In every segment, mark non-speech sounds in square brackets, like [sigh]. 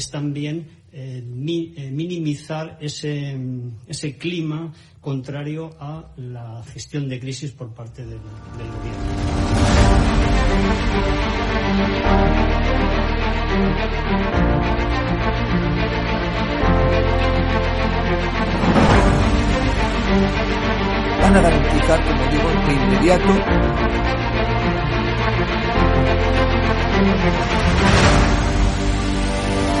es también eh, minimizar ese, ese clima contrario a la gestión de crisis por parte del, gobierno. Van a garantizar, como inmediato Terrible.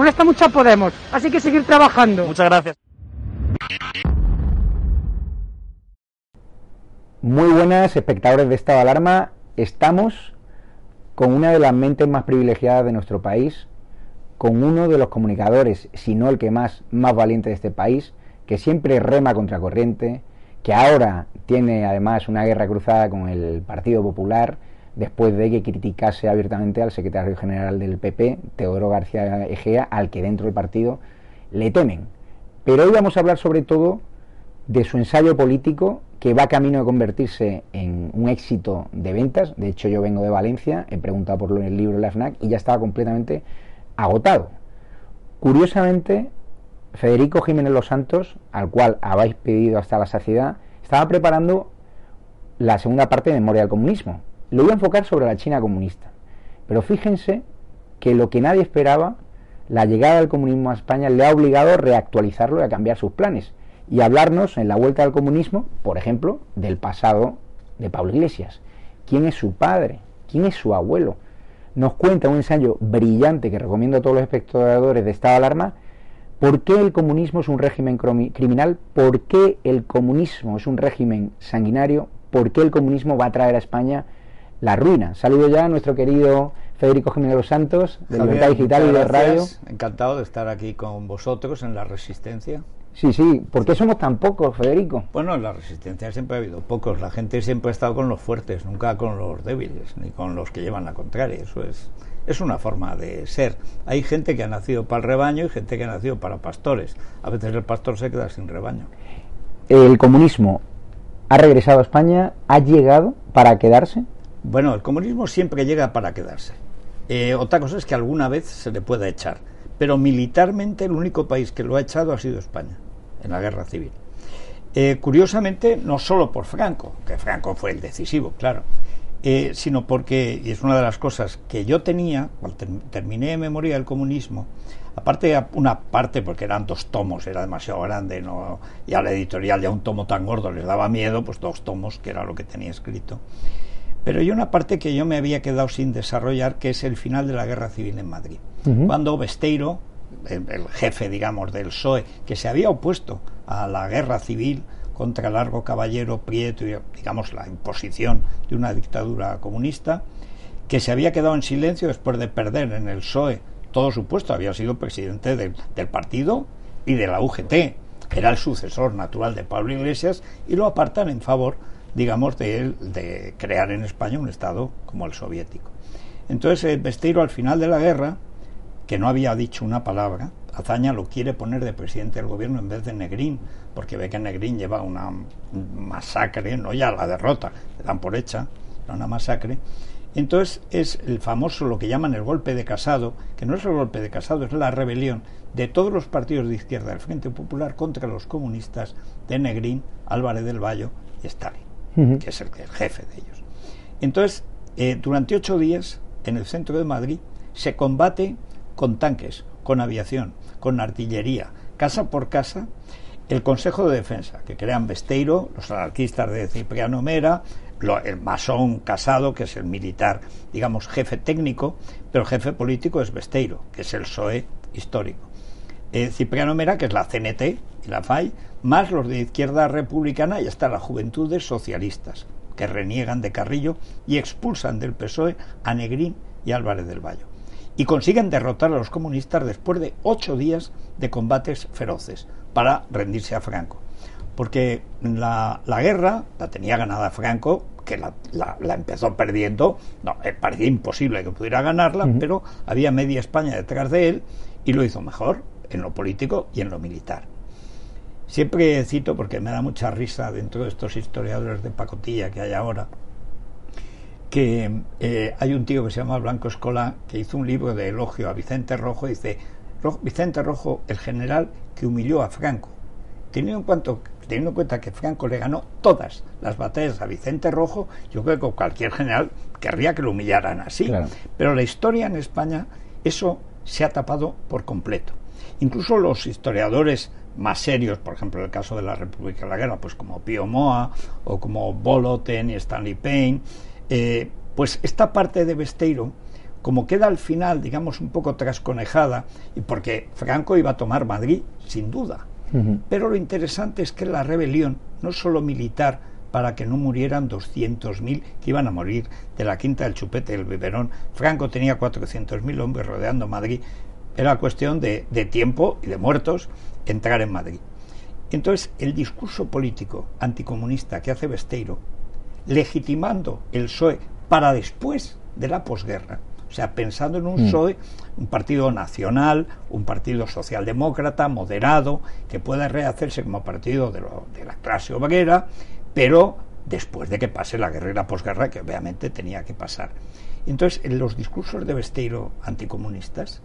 Molesta mucho a Podemos. Así que seguir trabajando. Muchas gracias. Muy buenas, espectadores de Estado de Alarma. Estamos con una de las mentes más privilegiadas de nuestro país, con uno de los comunicadores, si no el que más, más valiente de este país, que siempre rema contra corriente, que ahora tiene además una guerra cruzada con el Partido Popular después de que criticase abiertamente al secretario general del PP, Teodoro García Egea, al que dentro del partido le temen. Pero hoy vamos a hablar sobre todo de su ensayo político que va camino de convertirse en un éxito de ventas. De hecho, yo vengo de Valencia, he preguntado por el libro de la FNAC y ya estaba completamente agotado. Curiosamente, Federico Jiménez Los Santos, al cual habéis pedido hasta la saciedad, estaba preparando la segunda parte de Memoria del Comunismo, lo voy a enfocar sobre la China comunista. Pero fíjense que lo que nadie esperaba, la llegada del comunismo a España le ha obligado a reactualizarlo y a cambiar sus planes. Y hablarnos en la vuelta al comunismo, por ejemplo, del pasado de Pablo Iglesias. ¿Quién es su padre? ¿Quién es su abuelo? Nos cuenta un ensayo brillante que recomiendo a todos los espectadores de Estado Alarma. ¿Por qué el comunismo es un régimen criminal? ¿Por qué el comunismo es un régimen sanguinario? ¿Por qué el comunismo va a traer a España la ruina. Saludo ya a nuestro querido Federico Jiménez los Santos, de Libertad Digital y de Radio. Encantado de estar aquí con vosotros en La Resistencia. Sí, sí. ¿Por qué somos tan pocos, Federico? Bueno, en La Resistencia siempre ha habido pocos. La gente siempre ha estado con los fuertes, nunca con los débiles, ni con los que llevan la contraria. Eso es, es una forma de ser. Hay gente que ha nacido para el rebaño y gente que ha nacido para pastores. A veces el pastor se queda sin rebaño. El comunismo ha regresado a España, ha llegado para quedarse. Bueno, el comunismo siempre llega para quedarse. Eh, otra cosa es que alguna vez se le pueda echar. Pero militarmente el único país que lo ha echado ha sido España, en la guerra civil. Eh, curiosamente, no solo por Franco, que Franco fue el decisivo, claro, eh, sino porque, y es una de las cosas que yo tenía, cuando terminé Memoria del Comunismo, aparte una parte porque eran dos tomos, era demasiado grande, no, y a la editorial ya un tomo tan gordo les daba miedo, pues dos tomos, que era lo que tenía escrito. Pero hay una parte que yo me había quedado sin desarrollar, que es el final de la guerra civil en Madrid. Cuando Besteiro, el, el, jefe, digamos, del PSOE, que se había opuesto a la guerra civil contra Largo Caballero Prieto y, digamos, la imposición de una dictadura comunista, que se había quedado en silencio después de perder en el PSOE todo su puesto, había sido presidente del, del partido y de la UGT, era el sucesor natural de Pablo Iglesias y lo apartan en favor digamos, de, de crear en España un Estado como el soviético. Entonces, Besteiro, al final de la guerra, que no había dicho una palabra, Azaña lo quiere poner de presidente del gobierno en vez de Negrín, porque ve que Negrín lleva una masacre, no ya la derrota, le dan por hecha, una masacre. Entonces es el famoso, lo que llaman el golpe de Casado, que no es el golpe de Casado, es la rebelión de todos los partidos de izquierda del Frente Popular contra los comunistas de Negrín, Álvarez del Valle y Stalin que es el, jefe de ellos. Entonces, eh, durante ocho días, en el centro de Madrid, se combate con tanques, con aviación, con artillería, casa por casa, el Consejo de Defensa, que crean Besteiro, los anarquistas de Cipriano Mera, lo, el masón Casado, que es el militar, digamos, jefe técnico, pero el jefe político es Besteiro, que es el PSOE histórico. Eh, Cipriano Mera, que es la CNT y la FAI, más los de izquierda republicana y hasta las juventudes socialistas, que reniegan de Carrillo y expulsan del PSOE a Negrín y Álvarez del Valle. Y consiguen derrotar a los comunistas después de ocho días de combates feroces para rendirse a Franco. Porque la, la guerra la tenía ganada Franco, que la, la, la empezó perdiendo, no, eh, parecía imposible que pudiera ganarla, uh -huh. pero había media España detrás de él y lo hizo mejor en lo político y en lo militar. Siempre cito, porque me da mucha risa dentro de estos historiadores de pacotilla que hay ahora, que eh, hay un tío que se llama Blanco Escola que hizo un libro de elogio a Vicente Rojo y dice, Vicente Rojo, el general que humilló a Franco. Teniendo en, cuanto, teniendo en cuenta que Franco le ganó todas las batallas a Vicente Rojo, yo creo que cualquier general querría que lo humillaran así. Claro. Pero la historia en España, eso se ha tapado por completo. Incluso los historiadores más serios, por ejemplo, el caso de la República de la Guerra, pues como Pío Moa o como Boloten y Stanley Payne, eh, pues esta parte de Besteiro, como queda al final, digamos, un poco trasconejada, y porque Franco iba a tomar Madrid, sin duda. Uh -huh. Pero lo interesante es que la rebelión, no solo militar, para que no murieran 200.000 que iban a morir de la quinta del chupete del biberón. Franco tenía 400.000 hombres rodeando Madrid. Era cuestión de, de tiempo y de muertos entrar en Madrid. Entonces, el discurso político anticomunista que hace Besteiro, legitimando el PSOE para después de la posguerra, o sea, pensando en un mm. PSOE, un partido nacional, un partido socialdemócrata, moderado, que pueda rehacerse como partido de, lo, de la clase obrera, pero después de que pase la guerra y la posguerra, que obviamente tenía que pasar. Entonces, en los discursos de Besteiro anticomunistas,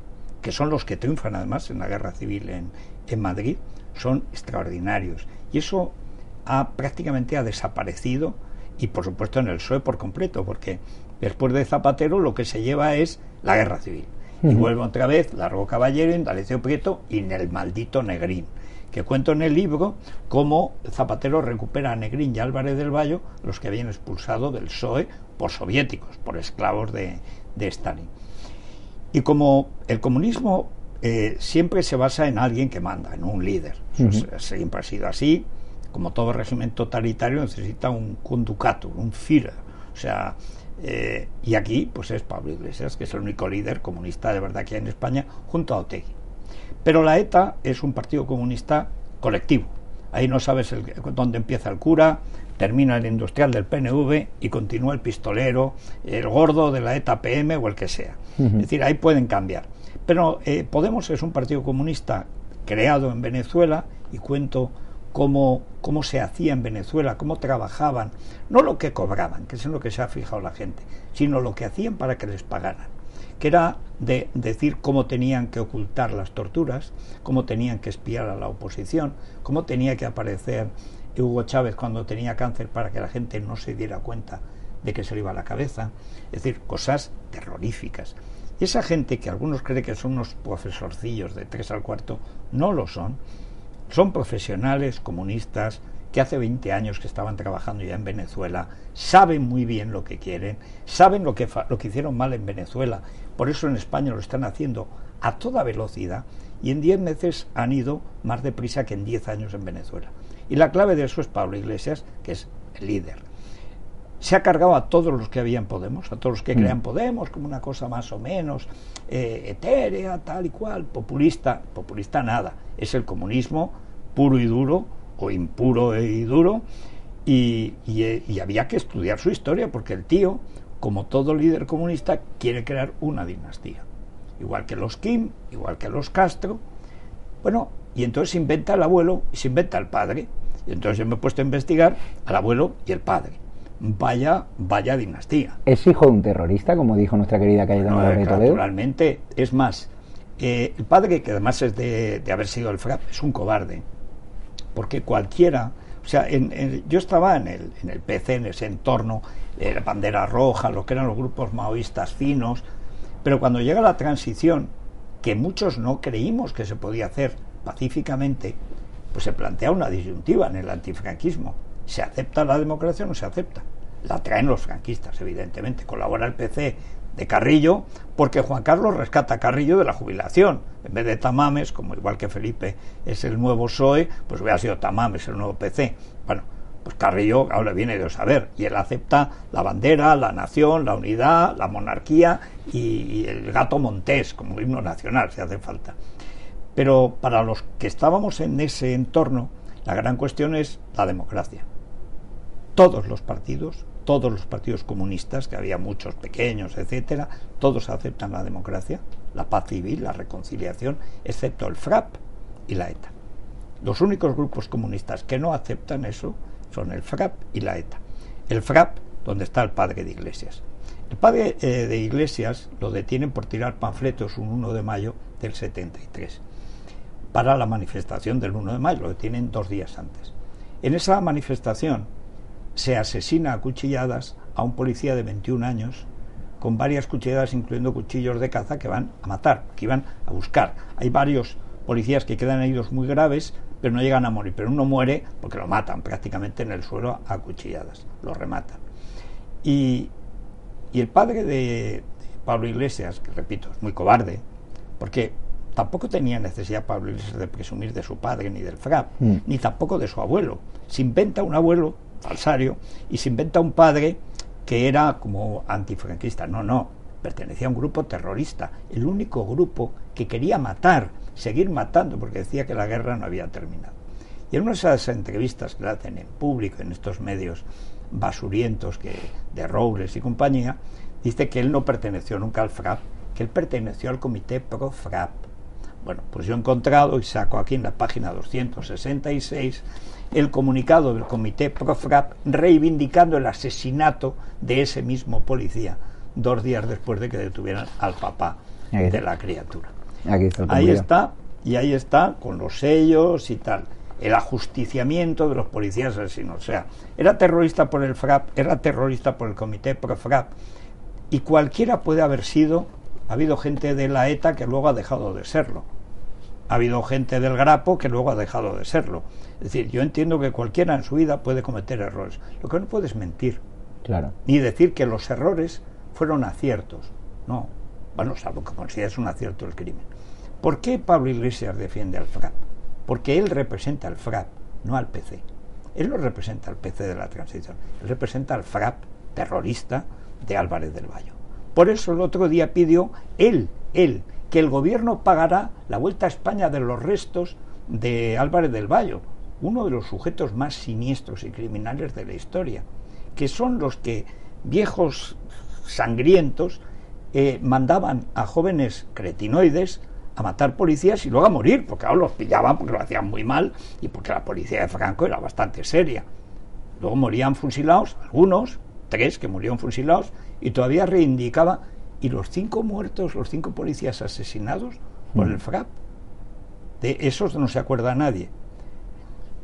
que son los que triunfan además en la guerra civil en, en Madrid, son extraordinarios. Y eso ha, prácticamente ha desaparecido y por supuesto en el PSOE por completo, porque después de Zapatero lo que se lleva es la guerra civil. Uh -huh. Y vuelve otra vez Largo Caballero, Indalecio Prieto y en el maldito Negrín. Que cuento en el libro cómo Zapatero recupera a Negrín y Álvarez del Valle, los que habían expulsado del PSOE por soviéticos, por esclavos de, de Stalin. Y como el comunismo eh, siempre se basa en alguien que manda, en un líder. Uh -huh. Siempre ha sido así. Como todo régimen totalitario necesita un conducato, un Führer. O sea, eh, y aquí pues es Pablo Iglesias, que es el único líder comunista de verdad que hay en España, junto a Otegui. Pero la ETA es un partido comunista colectivo. Ahí no sabes el, dónde empieza el cura, termina el industrial del PNV y continúa el pistolero, el gordo de la ETA PM o el que sea. Uh -huh. Es decir, ahí pueden cambiar. Pero eh, Podemos es un partido comunista creado en Venezuela y cuento cómo, cómo se hacía en Venezuela, cómo trabajaban, no lo que cobraban, que es en lo que se ha fijado la gente, sino lo que hacían para que les pagaran, que era de decir cómo tenían que ocultar las torturas, cómo tenían que espiar a la oposición, cómo tenía que aparecer Hugo Chávez cuando tenía cáncer para que la gente no se diera cuenta de que se le iba a la cabeza. Es decir, cosas terroríficas. Y esa gente que algunos creen que son unos profesorcillos de tres al cuarto, no lo son. Son profesionales comunistas que hace 20 años que estaban trabajando ya en Venezuela, saben muy bien lo que quieren, saben lo que, lo que hicieron mal en Venezuela, por eso en España lo están haciendo a toda velocidad y en 10 meses han ido más deprisa que en 10 años en Venezuela. Y la clave de eso es Pablo Iglesias, que es el líder. Se ha cargado a todos los que habían Podemos, a todos los que mm. crean Podemos como una cosa más o menos eh, etérea, tal y cual, populista. Populista nada, es el comunismo puro y duro o impuro y duro, y, había que estudiar su historia, porque el tío, como todo líder comunista, quiere crear una dinastía. Igual que los Kim, igual que los Castro. Bueno, y entonces se inventa el abuelo y se inventa el padre. Y entonces yo me he puesto a investigar al abuelo y el padre. Vaya, vaya dinastía. ¿Es hijo de un terrorista, como dijo nuestra querida Cayetana no, Naturalmente, es más, eh, el padre, que además es de, de haber sido el FRAP, es un cobarde porque cualquiera, o sea, yo estaba en el, en el PC, en ese entorno, de la bandera roja, lo que eran los grupos maoístas finos, pero cuando llega la transición, que muchos no creímos que se podía hacer pacíficamente, pues se plantea una disyuntiva en el antifranquismo. ¿Se acepta la democracia o no se acepta? La traen los franquistas, evidentemente. Colabora el PC de Carrillo, porque Juan Carlos rescata a Carrillo de la jubilación. En vez de Tamames, como igual que Felipe es el nuevo PSOE, pues hubiera sido Tamames el nuevo PC. Bueno, pues Carrillo ahora viene de saber, y él acepta la bandera, la nación, la unidad, la monarquía y, el gato montés como himno nacional, si hace falta. Pero para los que estábamos en ese entorno, la gran cuestión es la democracia. Todos los partidos todos los partidos comunistas, que había muchos pequeños, etcétera, todos aceptan la democracia, la paz civil, la reconciliación, excepto el FRAP y la ETA. Los únicos grupos comunistas que no aceptan eso son el FRAP y la ETA. El FRAP, donde está el padre de Iglesias. El padre eh, de Iglesias lo detienen por tirar panfletos un 1 de mayo del 73 para la manifestación del 1 de mayo, lo detienen dos días antes. En esa manifestación se asesina a cuchilladas a un policía de 21 años con varias cuchilladas, incluyendo cuchillos de caza que van a matar, que iban a buscar. Hay varios policías que quedan heridos muy graves, pero no llegan a morir. Pero uno muere porque lo matan prácticamente en el suelo a cuchilladas, lo rematan. Y, el padre de, Pablo Iglesias, que repito, es muy cobarde, porque tampoco tenía necesidad Pablo Iglesias de presumir de su padre ni del FRAP, mm. ni tampoco de su abuelo. Se inventa un abuelo falsario, y se inventa un padre que era como antifranquista. No, no, pertenecía a un grupo terrorista, el único grupo que quería matar, seguir matando, porque decía que la guerra no había terminado. Y en una de esas entrevistas que le hacen en público, en estos medios basurientos que, de Robles y compañía, dice que él no perteneció nunca al FRAP, que él perteneció al comité pro-FRAP. Bueno, pues yo he encontrado y saco aquí en la página 266 el comunicado del comité ProFrap reivindicando el asesinato de ese mismo policía dos días después de que detuvieran al papá de la criatura. ahí está, y ahí está, con los sellos y tal, el ajusticiamiento de los policías asesinos. O sea, era terrorista por el FRAP, era terrorista por el comité ProFrap, y cualquiera puede haber sido, ha habido gente de la ETA que luego ha dejado de serlo. Ha habido gente del Grapo que luego ha dejado de serlo. Es decir, yo entiendo que cualquiera en su vida puede cometer errores. Lo que no puede es mentir. Claro. Ni decir que los errores fueron aciertos. No. Bueno, salvo que consideres un acierto el crimen. ¿Por qué Pablo Iglesias defiende al FRAP? Porque él representa al FRAP, no al PC. Él no representa al PC de la transición. Él representa al FRAP terrorista de Álvarez del Valle. Por eso el otro día pidió él, él, que el gobierno pagará la vuelta a España de los restos de Álvarez del Valle uno de los sujetos más siniestros y criminales de la historia, que son los que viejos sangrientos eh, mandaban a jóvenes cretinoides a matar policías y luego a morir, porque ahora los pillaban porque lo hacían muy mal y porque la policía de Franco era bastante seria. Luego morían fusilados, algunos, tres que murieron fusilados, y todavía reivindicaba, y los cinco muertos, los cinco policías asesinados por mm. el FRAP, de esos no se acuerda nadie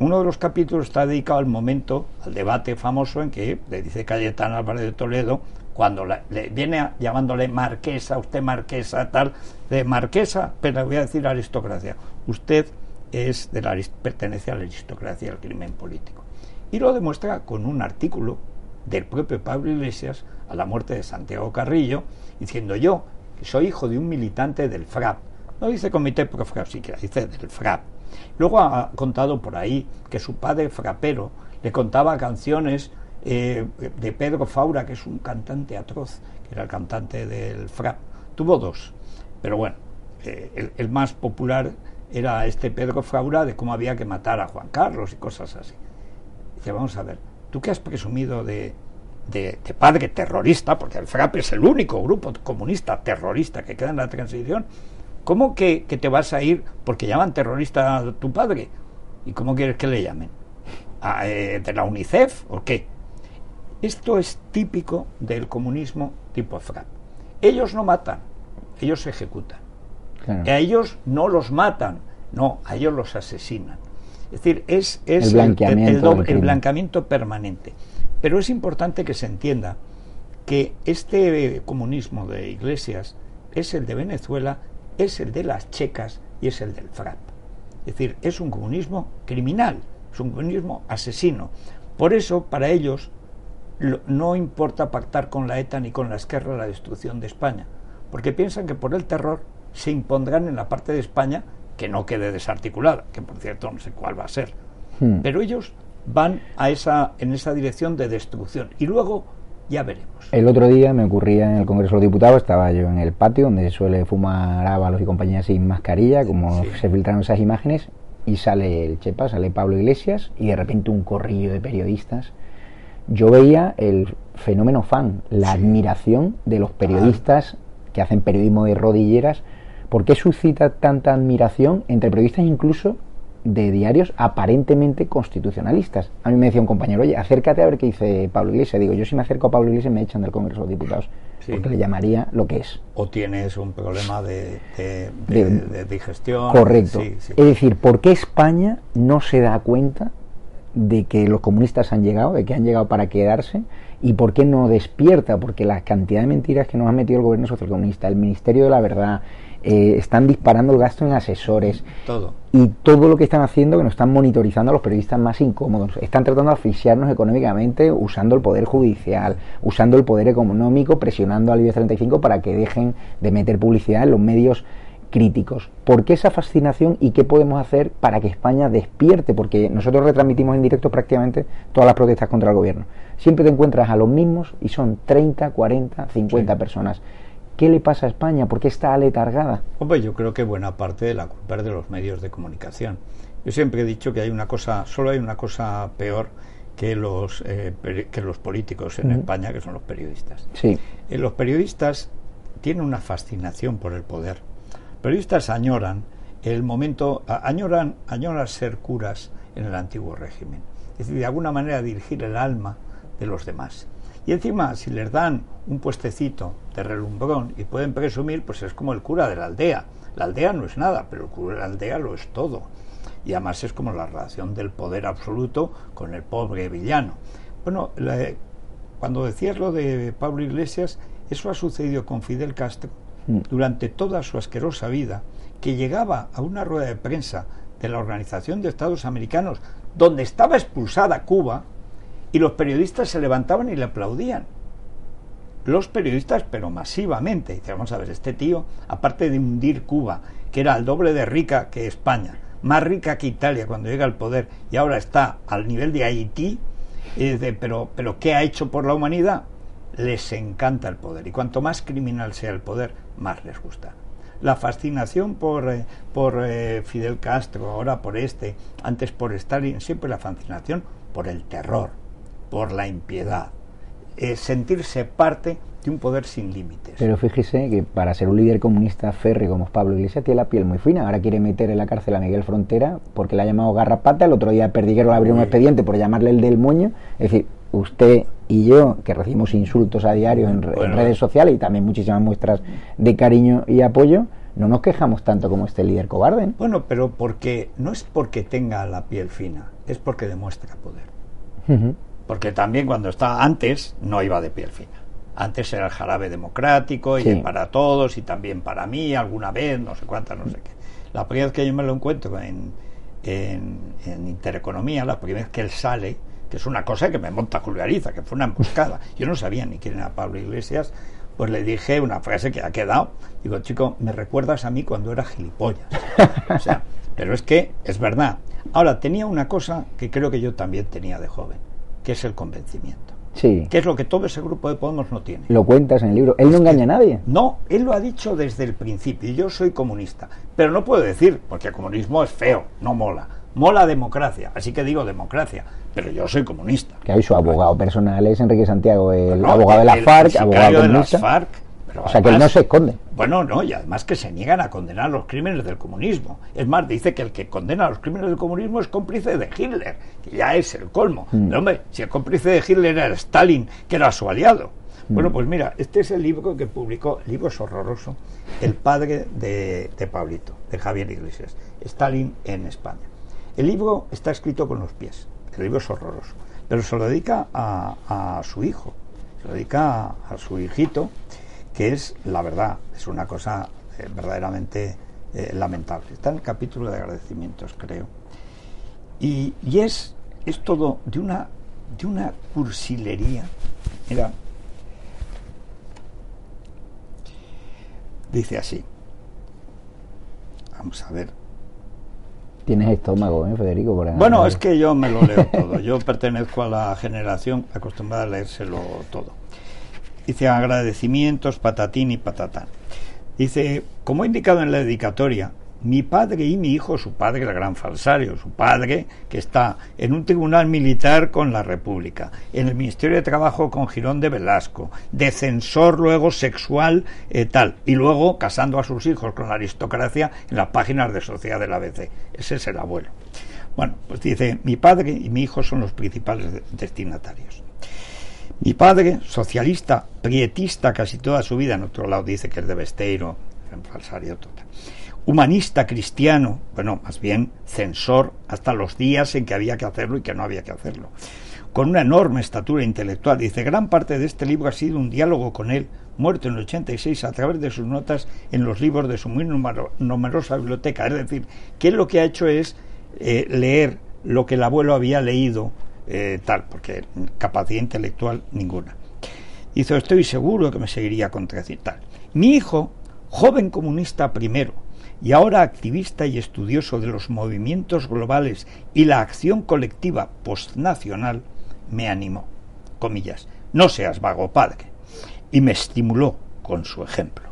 uno de los capítulos está dedicado al momento, al debate famoso en que le dice Cayetana Álvarez de Toledo, cuando le viene llamándole marquesa, usted marquesa, tal, de marquesa, pero le voy a decir aristocracia. Usted es de la, pertenece a la aristocracia del crimen político. Y lo demuestra con un artículo del propio Pablo Iglesias a la muerte de Santiago Carrillo, diciendo yo, que soy hijo de un militante del FRAP, no dice Comité Pro FRAP siquiera, dice del FRAP, Luego ha contado por ahí que su padre frapero le contaba canciones eh, de Pedro Faura, que es un cantante atroz, que era el cantante del frap. Tuvo dos, pero bueno, eh, el, más popular era este Pedro Faura de cómo había que matar a Juan Carlos y cosas así. Dice, vamos a ver, tú que has presumido de, de, padre terrorista, porque el FRAP es el único grupo comunista terrorista que queda en la transición, ¿Cómo que, te vas a ir porque llaman terrorista a tu padre? ¿Y cómo quieres que le llamen? Eh, ¿De la UNICEF o qué? Esto es típico del comunismo tipo FRAP. Ellos no matan, ellos ejecutan. A ellos no los matan, no, a ellos los asesinan. Es decir, es, el, blanqueamiento permanente. Pero es importante que se entienda que este comunismo de iglesias es el de Venezuela es el de las checas y es el del FRAP. Es decir, es un comunismo criminal, es un comunismo asesino. Por eso, para ellos, no importa pactar con la ETA ni con la Esquerra la destrucción de España, porque piensan que por el terror se impondrán en la parte de España que no quede desarticulada, que por cierto no sé cuál va a ser. Hmm. Pero ellos van a esa, en esa dirección de destrucción. Y luego ya veremos. El otro día me ocurría en el Congreso de los Diputados, estaba yo en el patio donde suele fumar Ábalos y compañía sin mascarilla, como se filtraron esas imágenes, y sale el Chepa, sale Pablo Iglesias, y de repente un corrillo de periodistas. Yo veía el fenómeno fan, la admiración de los periodistas que hacen periodismo de rodilleras. ¿Por qué suscita tanta admiración entre periodistas incluso de diarios aparentemente constitucionalistas. A mí me decía un compañero, oye, acércate a ver qué dice Pablo Iglesias. Digo, yo si me acerco a Pablo Iglesias me echan del Congreso de Diputados, porque le llamaría lo que es. O tienes un problema de, de, digestión. Correcto. Es decir, ¿por qué España no se da cuenta de que los comunistas han llegado, de que han llegado para quedarse? ¿Y por qué no despierta? Porque la cantidad de mentiras que nos ha metido el gobierno socialcomunista, el Ministerio de la Verdad, eh, están disparando el gasto en asesores. Todo. Y todo lo que están haciendo, que nos están monitorizando a los periodistas más incómodos. Están tratando de asfixiarnos económicamente usando el poder judicial, usando el poder económico, presionando al IBEX 35 para que dejen de meter publicidad en los medios críticos. ¿Por qué esa fascinación y qué podemos hacer para que España despierte? Porque nosotros retransmitimos en directo prácticamente todas las protestas contra el gobierno. Siempre te encuentras a los mismos y son 30, 40, 50 personas. ¿Qué le pasa a España? ¿Por qué está aletargada? Hombre, yo creo que buena parte de la culpa es de los medios de comunicación. Yo siempre he dicho que hay una cosa, solo hay una cosa peor que los, eh, que los políticos en España, que son los periodistas. Sí. Eh, los periodistas tienen una fascinación por el poder. Los periodistas añoran el momento, añoran, añoran ser curas en el antiguo régimen. Es decir, de alguna manera dirigir el alma de los demás. Y encima, si les dan un puestecito de relumbrón y pueden presumir, pues es como el cura de la aldea. La aldea no es nada, pero el cura de la aldea lo es todo. Y además es como la relación del poder absoluto con el pobre villano. Bueno, cuando decías lo de Pablo Iglesias, eso ha sucedido con Fidel Castro mm. durante toda su asquerosa vida, que llegaba a una rueda de prensa de la Organización de Estados Americanos, donde estaba expulsada Cuba, y los periodistas se levantaban y le aplaudían. Los periodistas, pero masivamente. Dice, vamos a ver, este tío, aparte de hundir Cuba, que era el doble de rica que España, más rica que Italia cuando llega al poder, y ahora está al nivel de Haití, dice, pero, pero ¿qué ha hecho por la humanidad? Les encanta el poder. Y cuanto más criminal sea el poder, más les gusta. La fascinación por, eh, por eh, Fidel Castro, ahora por este, antes por Stalin, siempre la fascinación por el terror por la impiedad, es sentirse parte de un poder sin límites. Pero fíjese que para ser un líder comunista férreo como Pablo Iglesias tiene la piel muy fina. Ahora quiere meter en la cárcel a Miguel Frontera porque le ha llamado garrapata. El otro día Perdiguero le abrió un expediente por llamarle el del moño. Es decir, usted y yo, que recibimos insultos a diario en, en redes sociales y también muchísimas muestras de cariño y apoyo, no nos quejamos tanto como este líder cobarde. Bueno, pero porque no es porque tenga la piel fina, es porque demuestra poder. Porque también cuando estaba antes no iba de piel fina. Antes era el jarabe democrático y Sí. para todos y también para mí alguna vez, no sé cuántas, no sé qué. La primera vez que yo me lo encuentro en, en, en Intereconomía, la primera vez que él sale, que es una cosa que me monta Julio Ariza, que fue una emboscada. Yo no sabía ni quién era Pablo Iglesias, pues le dije una frase que ha quedado. Digo, chico, me recuerdas a mí cuando era gilipollas. O sea, pero es que es verdad. Ahora, tenía una cosa que creo que yo también tenía de joven, que es el convencimiento. Sí. Que es lo que todo ese grupo de Podemos no tiene. Lo cuentas en el libro. Él no engaña a nadie. No, él lo ha dicho desde el principio. Yo soy comunista. Pero no puedo decir, porque el comunismo es feo, no mola. Mola democracia. Así que digo democracia. Pero yo soy comunista. Que hoy su abogado personal es Enrique Santiago, el No, abogado de la el- FARC, el abogado de las. FARC, pero o sea que él no se esconde. Bueno, no, y además que se niegan a condenar los crímenes del comunismo. Es más, dice que el que condena los crímenes del comunismo es cómplice de Hitler, que ya es el colmo. Mm. Pero, hombre, si el cómplice de Hitler era Stalin, que era su aliado. Mm. Bueno, pues mira, este es el libro que publicó, el libro es horroroso, el padre de, de Pablito, de Javier Iglesias, Stalin en España. El libro está escrito con los pies, el libro es horroroso, pero se lo dedica a, a su hijo, se lo dedica a, a su hijito, que es la verdad, es una cosa eh, verdaderamente eh, lamentable. Está en el capítulo de agradecimientos, creo. Y, y es, es todo de una, de una cursilería. Mira, dice así. Vamos a ver. Tienes estómago, ¿eh, Federico? Bueno, es que yo me lo leo [laughs] todo. Yo pertenezco a la generación acostumbrada a leérselo todo. Dice agradecimientos, patatín y patatán. Dice, como he indicado en la dedicatoria, mi padre y mi hijo, su padre, el gran falsario, su padre, que está en un tribunal militar con la República, en el Ministerio de Trabajo con Girón de Velasco, de censor luego sexual eh, tal, y luego casando a sus hijos con la aristocracia en las páginas de Sociedad del ABC. Ese es el abuelo. Bueno, pues dice, mi padre y mi hijo son los principales de- destinatarios. Mi padre, socialista, prietista casi toda su vida, en otro lado dice que es de Besteiro, falsario total. Humanista cristiano, bueno, más bien censor hasta los días en que había que hacerlo y que no había que hacerlo. Con una enorme estatura intelectual, dice, gran parte de este libro ha sido un diálogo con él, muerto en el 86 a través de sus notas en los libros de su muy numero- numerosa biblioteca. Es decir, que lo que ha hecho es eh, leer lo que el abuelo había leído, eh, tal, porque capacidad intelectual ninguna. Dice, estoy seguro que me seguiría contradiciendo. tal. Mi hijo, joven comunista primero, y ahora activista y estudioso de los movimientos globales y la acción colectiva postnacional, me animó, comillas, no seas vago padre, y me estimuló con su ejemplo.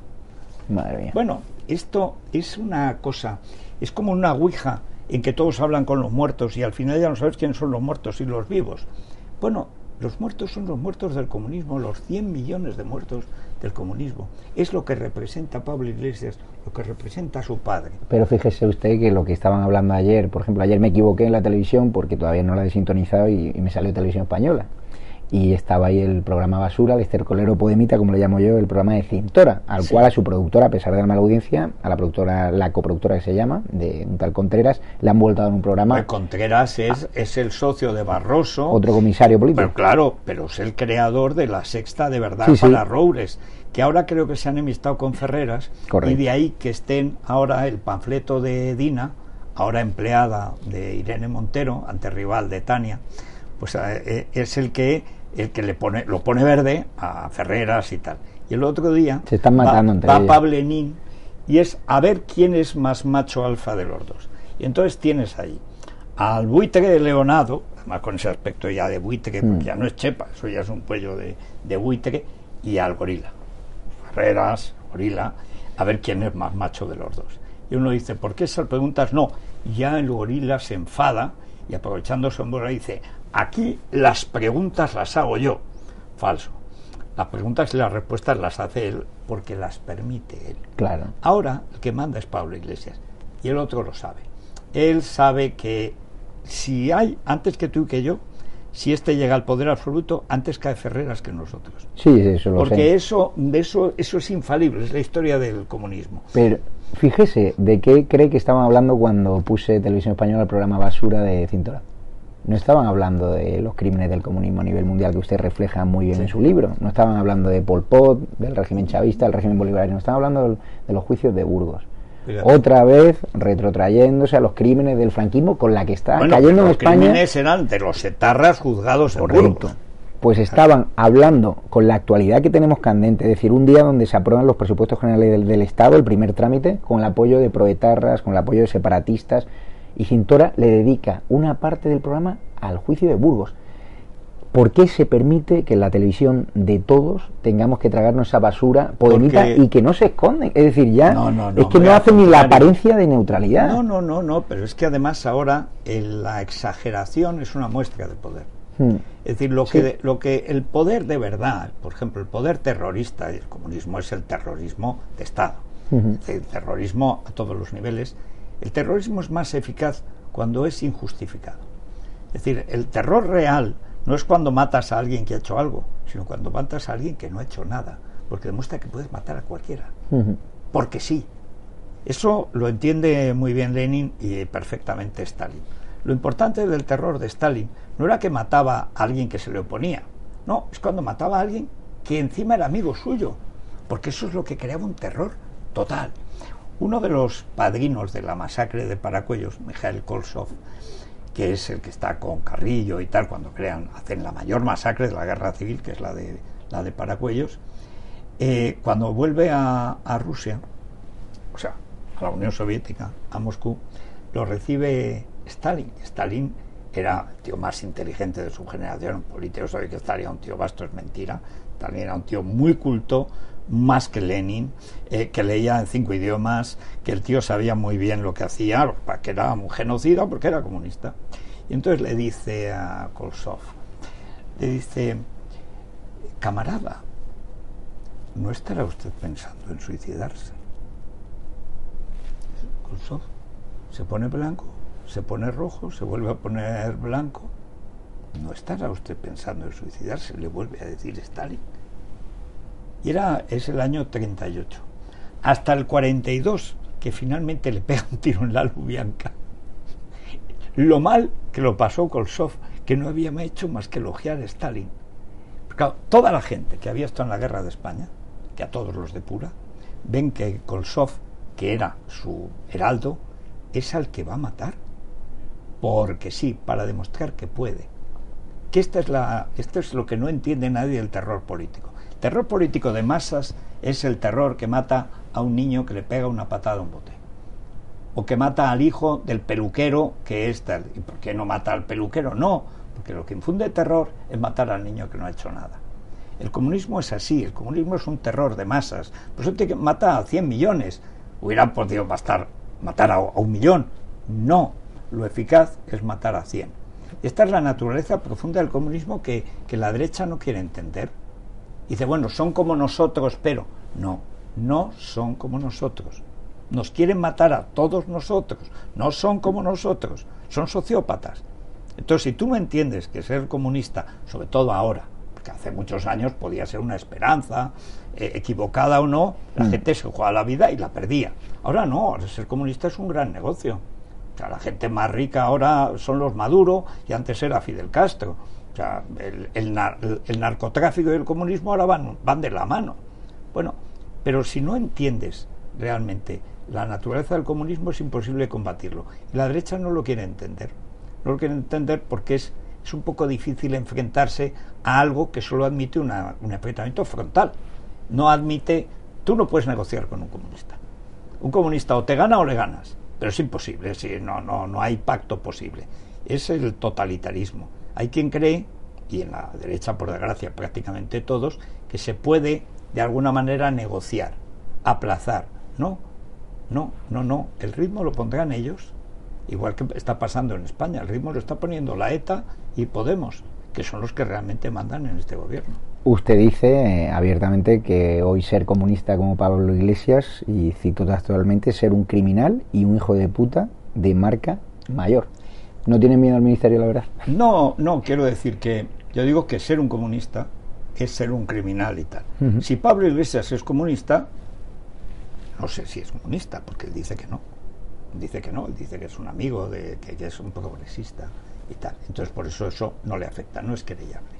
Madre mía. Bueno, esto es una cosa, es como una ouija en que todos hablan con los muertos y al final ya no sabes quiénes son los muertos y los vivos. Bueno, los muertos son los muertos del comunismo, los 100 millones de muertos del comunismo. Es lo que representa Pablo Iglesias, lo que representa su padre. Pero fíjese usted que lo que estaban hablando ayer, por ejemplo, ayer me equivoqué en la televisión porque todavía no la he sintonizado y, y me salió televisión española. Y estaba ahí el programa Basura, el estercolero Podemita, como le llamo yo, el programa de Cintora, al Sí. cual a su productora, a pesar de la mala audiencia, a la productora, la coproductora que se llama, de un tal Contreras, le han vuelto a dar un programa, Pues Contreras es, es el socio de Barroso. otro comisario político. Pero claro, pero es el creador de la sexta de verdad Sí, sí. para Roures, que ahora creo que se han enemistado con Ferreras, Correcto. y de ahí que estén ahora el panfleto de Dina, ahora empleada de Irene Montero, anterival de Tania, pues eh, eh, es el que el que le pone lo pone verde a Ferreras y tal. Y el otro día Se están matando va, entre va ellos. Pablenín y es a ver quién es más macho alfa de los dos. Y entonces tienes ahí al buitre de Leonardo, además con ese aspecto ya de buitre, Mm. porque ya no es chepa, eso ya es un cuello de, de buitre, y al gorila. Ferreras, gorila, a ver quién es más macho de los dos. Y uno dice, ¿por qué esas preguntas? No, ya el gorila se enfada y aprovechando su hombro dice, aquí las preguntas las hago yo. Falso. Las preguntas y las respuestas las hace él porque las permite él. Claro. Ahora el que manda es Pablo Iglesias y el otro lo sabe. Él sabe que si hay, antes que tú y que yo, si este llega al poder absoluto, antes cae Ferreras que nosotros. Sí, eso lo Porque sé. eso, eso, eso es infalible, es la historia del comunismo. Pero fíjese, ¿de qué cree que estaban hablando cuando puse Televisión Española el programa Basura de Cintora? No estaban hablando de los crímenes del comunismo a nivel mundial que usted refleja muy bien en su libro. No estaban hablando de Pol Pot, del régimen chavista, del régimen bolivariano. Estaban hablando de los juicios de Burgos. Otra vez retrotrayéndose a los crímenes del franquismo con la que está cayendo en España. Los crímenes eran de los etarras juzgados en Burgos. Pues estaban hablando con la actualidad que tenemos candente, es decir, un día donde se aprueban los presupuestos generales del, del Estado, el primer trámite, con el apoyo de proetarras, con el apoyo de separatistas, y Cintora le dedica una parte del programa al juicio de Burgos. ¿Por qué se permite que en la televisión de todos tengamos que tragarnos esa basura poémica y que no se esconden? Es decir, ya es que no hacen ni la apariencia de neutralidad. No, no, no, no, pero es que además ahora la exageración es una muestra de poder. Hmm. Es decir, lo, que, lo que el poder de verdad, por ejemplo, el poder terrorista, y el comunismo es el terrorismo de Estado, el terrorismo a todos los niveles, el terrorismo es más eficaz cuando es injustificado. Es decir, el terror real no es cuando matas a alguien que ha hecho algo, sino cuando matas a alguien que no ha hecho nada, porque demuestra que puedes matar a cualquiera. Porque sí. Eso lo entiende muy bien Lenin y perfectamente Stalin. Lo importante del terror de Stalin no era que mataba a alguien que se le oponía, no, es cuando mataba a alguien que encima era amigo suyo, porque eso es lo que creaba un terror total. Uno de los padrinos de la masacre de Paracuellos, Mikhail Kolsov, que es el que está con Carrillo y tal, cuando crean, hacen la mayor masacre de la guerra civil, que es la de, la de Paracuellos, eh, cuando vuelve a, Rusia, o sea, a la Unión Soviética, a Moscú, lo recibe Stalin. Stalin era el tío más inteligente de su generación, político, sabe que era un tío vasto, es mentira. Stalin era un tío muy culto, más que Lenin, eh, que leía en cinco idiomas, que el tío sabía muy bien lo que hacía, que era un genocida porque era comunista. Y entonces le dice a Kolsov, le dice, camarada, ¿no estará usted pensando en suicidarse? Kolsov se pone blanco, se pone rojo, se vuelve a poner blanco. ¿No estará usted pensando en suicidarse? Le vuelve a decir Stalin. Y era, es el año 38. Hasta el 42, que finalmente le pega un tiro en la Lubianca. Lo mal que lo pasó Kolsov, que no había hecho más que elogiar a Stalin. toda la gente que había estado en la guerra de España, que a todos los de pura, ven que Kolsov, que era su heraldo, es al que va a matar. Porque sí, para demostrar que puede. Que esta es la, esto es lo que no entiende nadie del terror político. Terror político de masas es el terror que mata a un niño que le pega una patada a un bote. O que mata al hijo del peluquero que es tal. ¿Y por qué no mata al peluquero? No, porque lo que infunde terror es matar al niño que no ha hecho nada. El comunismo es así, el comunismo es un terror de masas. Por eso te mata a 100 millones. Hubieran podido bastar matar a, un millón. No, lo eficaz es matar a 100. Esta es la naturaleza profunda del comunismo que, que la derecha no quiere entender dice, bueno, son como nosotros, pero no, no son como nosotros. Nos quieren matar a todos nosotros, no son como nosotros, son sociópatas. Entonces, si tú no entiendes que ser comunista, sobre todo ahora, porque hace muchos años podía ser una esperanza, eh, equivocada o no, la mm. gente se jugaba la vida y la perdía. Ahora no, ahora ser comunista es un gran negocio. O sea, la gente más rica ahora son los Maduro y antes era Fidel Castro el, narcotráfico y el comunismo ahora van, van de la mano. Bueno, pero si no entiendes realmente la naturaleza del comunismo es imposible combatirlo. Y la derecha no lo quiere entender. No lo quiere entender porque es, es un poco difícil enfrentarse a algo que solo admite un enfrentamiento frontal. No admite, tú no puedes negociar con un comunista. Un comunista o te gana o le ganas, pero es imposible, no, no, no hay pacto posible. Es el totalitarismo. Hay quien cree, y en la derecha por desgracia prácticamente todos, que se puede de alguna manera negociar, aplazar. No, no, no, no. El ritmo lo pondrán ellos, igual que está pasando en España. El ritmo lo está poniendo la ETA y Podemos, que son los que realmente mandan en este gobierno. Usted dice eh, abiertamente que hoy ser comunista como Pablo Iglesias, y cito textualmente, ser un criminal y un hijo de puta de marca mayor. ¿No tienen miedo al ministerio, la verdad? No, no, quiero decir que yo digo que ser un comunista es ser un criminal y tal. Si Pablo Iglesias es comunista, no sé si es comunista, porque él dice que no. Dice que no, él dice que es un amigo, de, que, es un progresista. y tal. Entonces, por eso eso no le afecta, no es querellable.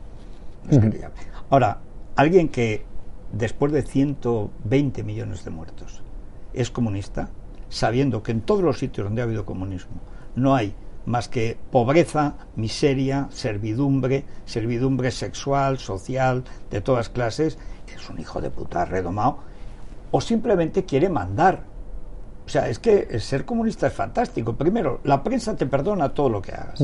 Ahora, alguien que después de 120 millones de muertos es comunista, sabiendo que en todos los sitios donde ha habido comunismo no hay más que pobreza, miseria, servidumbre, servidumbre sexual, social, de todas clases, es un hijo de puta redomado, o simplemente quiere mandar. O sea, es que ser comunista es fantástico. Primero, la prensa te perdona todo lo que hagas.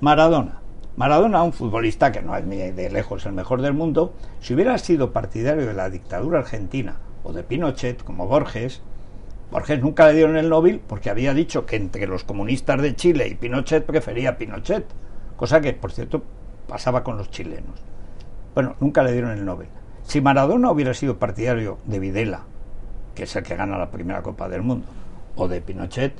Maradona. Maradona, un futbolista que no es ni de lejos el mejor del mundo, si hubiera sido partidario de la dictadura argentina o de Pinochet, como Borges, Borges nunca le dieron el Nobel porque había dicho que entre los comunistas de Chile y Pinochet prefería Pinochet, cosa que, por cierto, pasaba con los chilenos. Bueno, nunca le dieron el Nobel. Si Maradona hubiera sido partidario de Videla, que es el que gana la primera Copa del Mundo, o de Pinochet,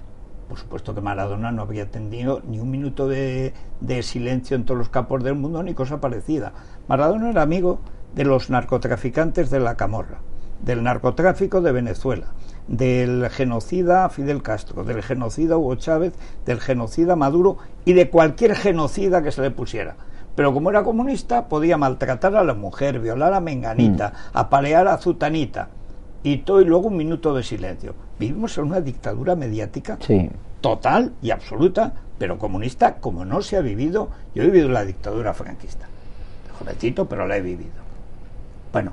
por supuesto que Maradona no habría tenido ni un minuto de, de, silencio en todos los campos del mundo ni cosa parecida. Maradona era amigo de los narcotraficantes de la Camorra, del narcotráfico de Venezuela, del genocida Fidel Castro, del genocida Hugo Chávez, del genocida Maduro y de cualquier genocida que se le pusiera. Pero como era comunista, podía maltratar a la mujer, violar a Menganita, mm. apalear a Zutanita. Y todo y luego un minuto de silencio. Vivimos en una dictadura mediática sí. total y absoluta, pero comunista como no se ha vivido. Yo he vivido la dictadura franquista. Jovencito, pero la he vivido. Bueno,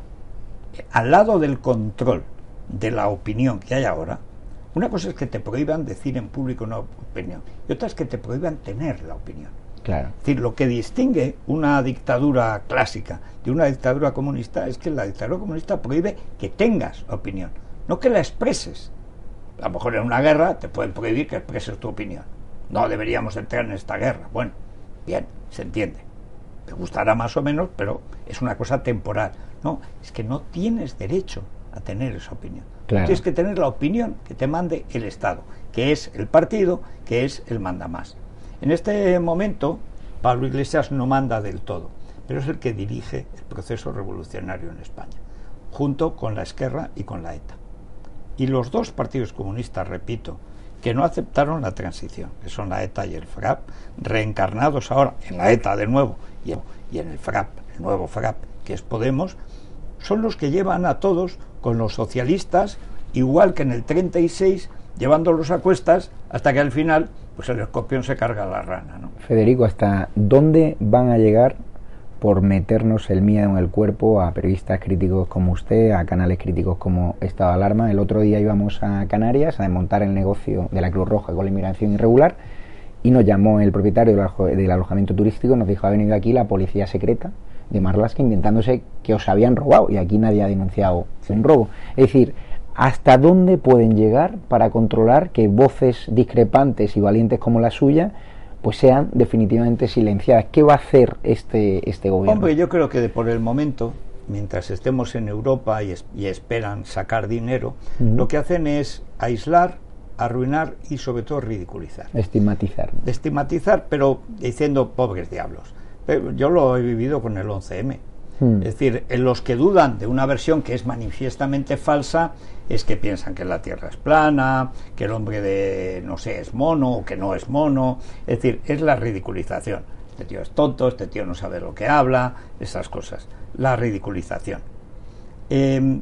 al lado del control de la opinión que hay ahora, una cosa es que te prohíban decir en público una opinión y otra es que te prohíban tener la opinión. Claro. Es decir, lo que distingue una dictadura clásica de una dictadura comunista es que la dictadura comunista prohíbe que tengas opinión, no que la expreses. A lo mejor en una guerra te pueden prohibir que expreses tu opinión. No deberíamos entrar en esta guerra. Bueno, bien, se entiende. Te gustará más o menos, pero es una cosa temporal. No, es que no tienes derecho a tener esa opinión. Claro. Tienes que tener la opinión que te mande el Estado, que es el partido, que es el manda más. En este momento, Pablo Iglesias no manda del todo, pero es el que dirige el proceso revolucionario en España, junto con la Esquerra y con la ETA. Y los dos partidos comunistas, repito, que no aceptaron la transición, que son la ETA y el FRAP, reencarnados ahora en la ETA de nuevo y en el FRAP, el nuevo FRAP, que es Podemos, son los que llevan a todos con los socialistas, igual que en el 36, llevándolos a cuestas hasta que al final pues el escorpión se carga la rana. ¿no? Federico, ¿hasta dónde van a llegar por meternos el miedo en el cuerpo a periodistas críticos como usted, a canales críticos como Estado de Alarma? El otro día íbamos a Canarias a desmontar el negocio de la Cruz Roja con la inmigración irregular y nos llamó el propietario del alojamiento turístico, nos dijo, ha venido aquí la policía secreta de Marlaska inventándose que os habían robado y aquí nadie ha denunciado un robo. Es decir, hasta dónde pueden llegar para controlar que voces discrepantes y valientes como la suya pues sean definitivamente silenciadas. ¿Qué va a hacer este, este gobierno? Hombre, yo creo que por el momento, mientras estemos en Europa y, es, y esperan sacar dinero, uh -huh. lo que hacen es aislar, arruinar y sobre todo ridiculizar. Estigmatizar. Estigmatizar, pero diciendo pobres diablos. Pero yo lo he vivido con el 11M. Hmm. Es decir, en los que dudan de una versión que es manifiestamente falsa es que piensan que la Tierra es plana, que el hombre de, no sé, es mono o que no es mono. Es decir, es la ridiculización. Este tío es tonto, este tío no sabe lo que habla, esas cosas. La ridiculización. Eh,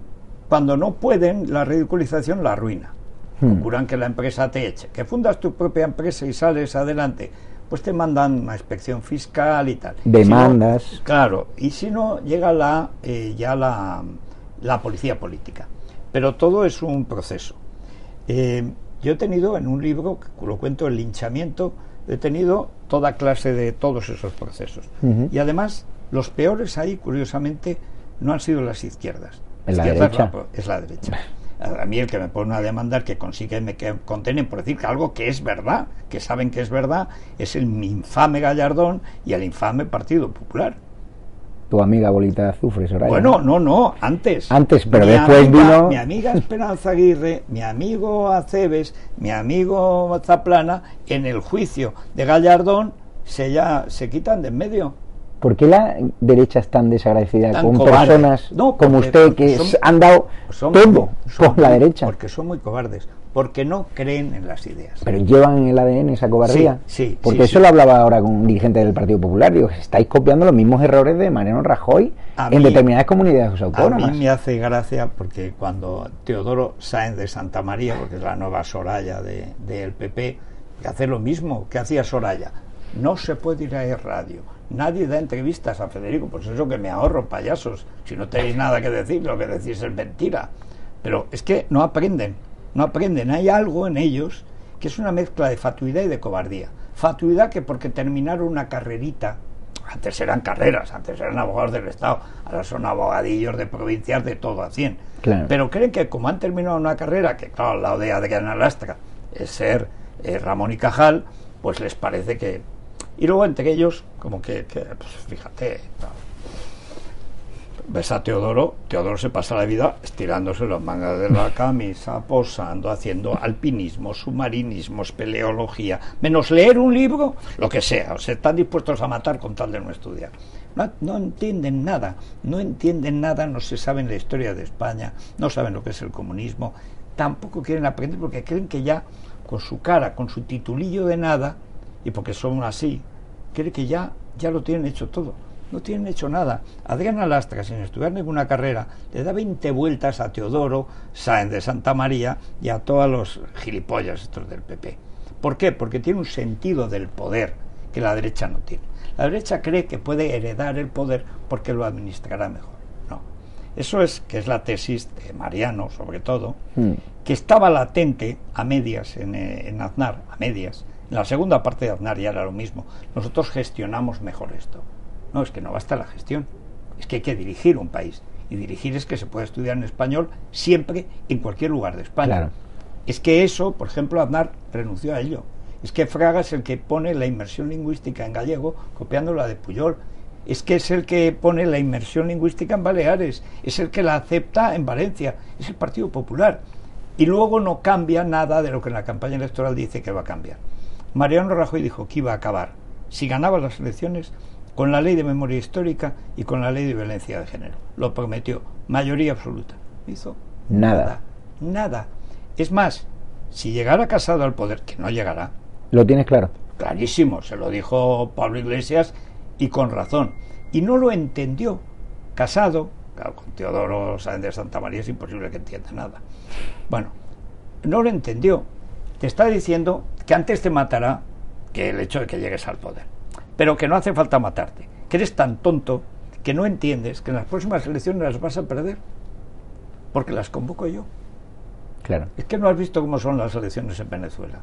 cuando no pueden, la ridiculización la arruina. Hmm. Procuran que la empresa te eche. Que fundas tu propia empresa y sales adelante pues te mandan una inspección fiscal y tal. Demandas. Si no, claro, y si no, llega la, eh, ya la, la, policía política. Pero todo es un proceso. Eh, yo he tenido en un libro, que lo cuento, el linchamiento, he tenido toda clase de todos esos procesos. Uh -huh. Y además, los peores ahí, curiosamente, no han sido las izquierdas. ¿En la derecha? Es la derecha. A mí el que me pone a demandar que consigue me que contenen por decir que algo que es verdad, que saben que es verdad, es el infame Gallardón y el infame Partido Popular. Tu amiga Bolita de Azufre, Soraya. Bueno, no, no, antes. Antes, pero mi después amiga, vino. Mi amiga Esperanza Aguirre, mi amigo Aceves, mi amigo Zaplana, en el juicio de Gallardón se, ya, se quitan de en medio. ¿Por qué la derecha es tan desagradecida Tan con cobarde. personas No, como usted que son- han dado Son todo son con la derecha? Porque son muy cobardes. porque no creen en las ideas. Pero llevan en el ADN esa cobardía. Sí, sí, Porque sí, eso sí. lo hablaba ahora con un dirigente del Partido Popular. Digo, estáis copiando los mismos errores de Mariano Rajoy A en mí- determinadas comunidades A autónomas. mí me hace gracia porque cuando Teodoro Sáenz de Santa María, porque es la nueva Soraya de- del PP, que hace lo mismo que hacía Soraya. No se puede ir a ir radio. Nadie da entrevistas a Federico, pues eso que me ahorro, payasos. Si no tenéis nada que decir, lo que decís es mentira. Pero es que no aprenden, no aprenden. Hay algo en ellos que es una mezcla de fatuidad y de cobardía. Fatuidad que porque terminaron una carrerita, antes eran carreras, antes eran abogados del Estado, ahora son abogadillos de provincias de todo a 100. Claro. Pero creen que como han terminado una carrera, que claro, al lado de Adriana Lastra es ser eh, Ramón y Cajal, pues les parece que... Y luego entre ellos, como que, que, pues, fíjate, claro, ves a Teodoro, Teodoro se pasa la vida estirándose las mangas de la camisa, posando, haciendo alpinismo, submarinismo, espeleología, menos leer un libro, lo que sea, o sea, están dispuestos a matar con tal de no estudiar. No, no entienden nada, no entienden nada, no se saben la historia de España, no saben lo que es el comunismo, tampoco quieren aprender porque creen que ya con su cara, con su titulillo de nada, y porque son así, creen que ya, ya lo tienen hecho todo. No tienen hecho nada. Adriana Lastra, sin estudiar ninguna carrera, le da 20 vueltas a Teodoro, Sáenz de Santa María y a todos los gilipollas estos del PP. ¿Por qué? Porque tiene un sentido del poder que la derecha no tiene. La derecha cree que puede heredar el poder porque lo administrará mejor. No. Eso es, que es la tesis de Mariano, sobre todo, Mm. que estaba latente a medias en, eh, en Aznar, a medias. En la segunda parte de Aznar ya era lo mismo. Nosotros gestionamos mejor esto. No, es que no basta la gestión. Es que hay que dirigir un país. Y dirigir es que se puede estudiar en español siempre, en cualquier lugar de España. Claro. Es que eso, por ejemplo, Aznar renunció a ello. Es que Fraga es el que pone la inmersión lingüística en gallego, copiando la de Puyol. Es que es el que pone la inmersión lingüística en Baleares. Es el que la acepta en Valencia. Es el Partido Popular. Y luego no cambia nada de lo que en la campaña electoral dice que va a cambiar. Mariano Rajoy dijo que iba a acabar, si ganaba las elecciones, con la ley de memoria histórica y con la ley de violencia de género. Lo prometió. Mayoría absoluta. Hizo Nada. Nada. Es más, si llegara casado al poder, que no llegará, ¿Lo tienes claro? clarísimo, se lo dijo Pablo Iglesias y con razón. Y no lo entendió. Casado, claro, con Teodoro Sáenz de Santa María es imposible que entienda nada. Bueno, no lo entendió. Te está diciendo que antes te matará que el hecho de que llegues al poder. Pero que no hace falta matarte. Que eres tan tonto que no entiendes que en las próximas elecciones las vas a perder. Porque las convoco yo. Claro. Es que no has visto cómo son las elecciones en Venezuela.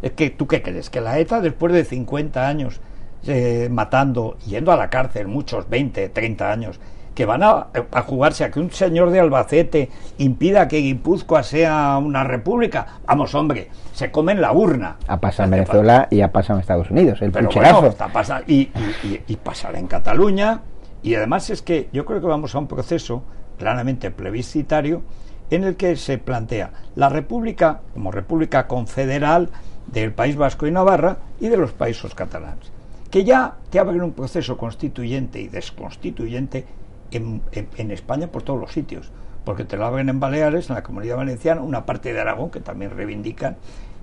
Es que tú qué crees, que la ETA después de 50 años eh, matando, yendo a la cárcel, muchos 20, 30 años, que van a, a jugarse a que un señor de Albacete impida que Guipúzcoa sea una república. Vamos, hombre, se comen la urna. Ha pasado en Venezuela y ha pasado en Estados Unidos. El pero bueno, está pasa- y, y- y- y pasará en Cataluña. Y además es que yo creo que vamos a un proceso claramente plebiscitario en el que se plantea la República como República confederal del País Vasco y Navarra y de los países catalanes, que ya te abren un proceso constituyente y desconstituyente en, en- en España por todos los sitios, porque te lo abren en Baleares, en la Comunidad Valenciana, una parte de Aragón que también reivindican,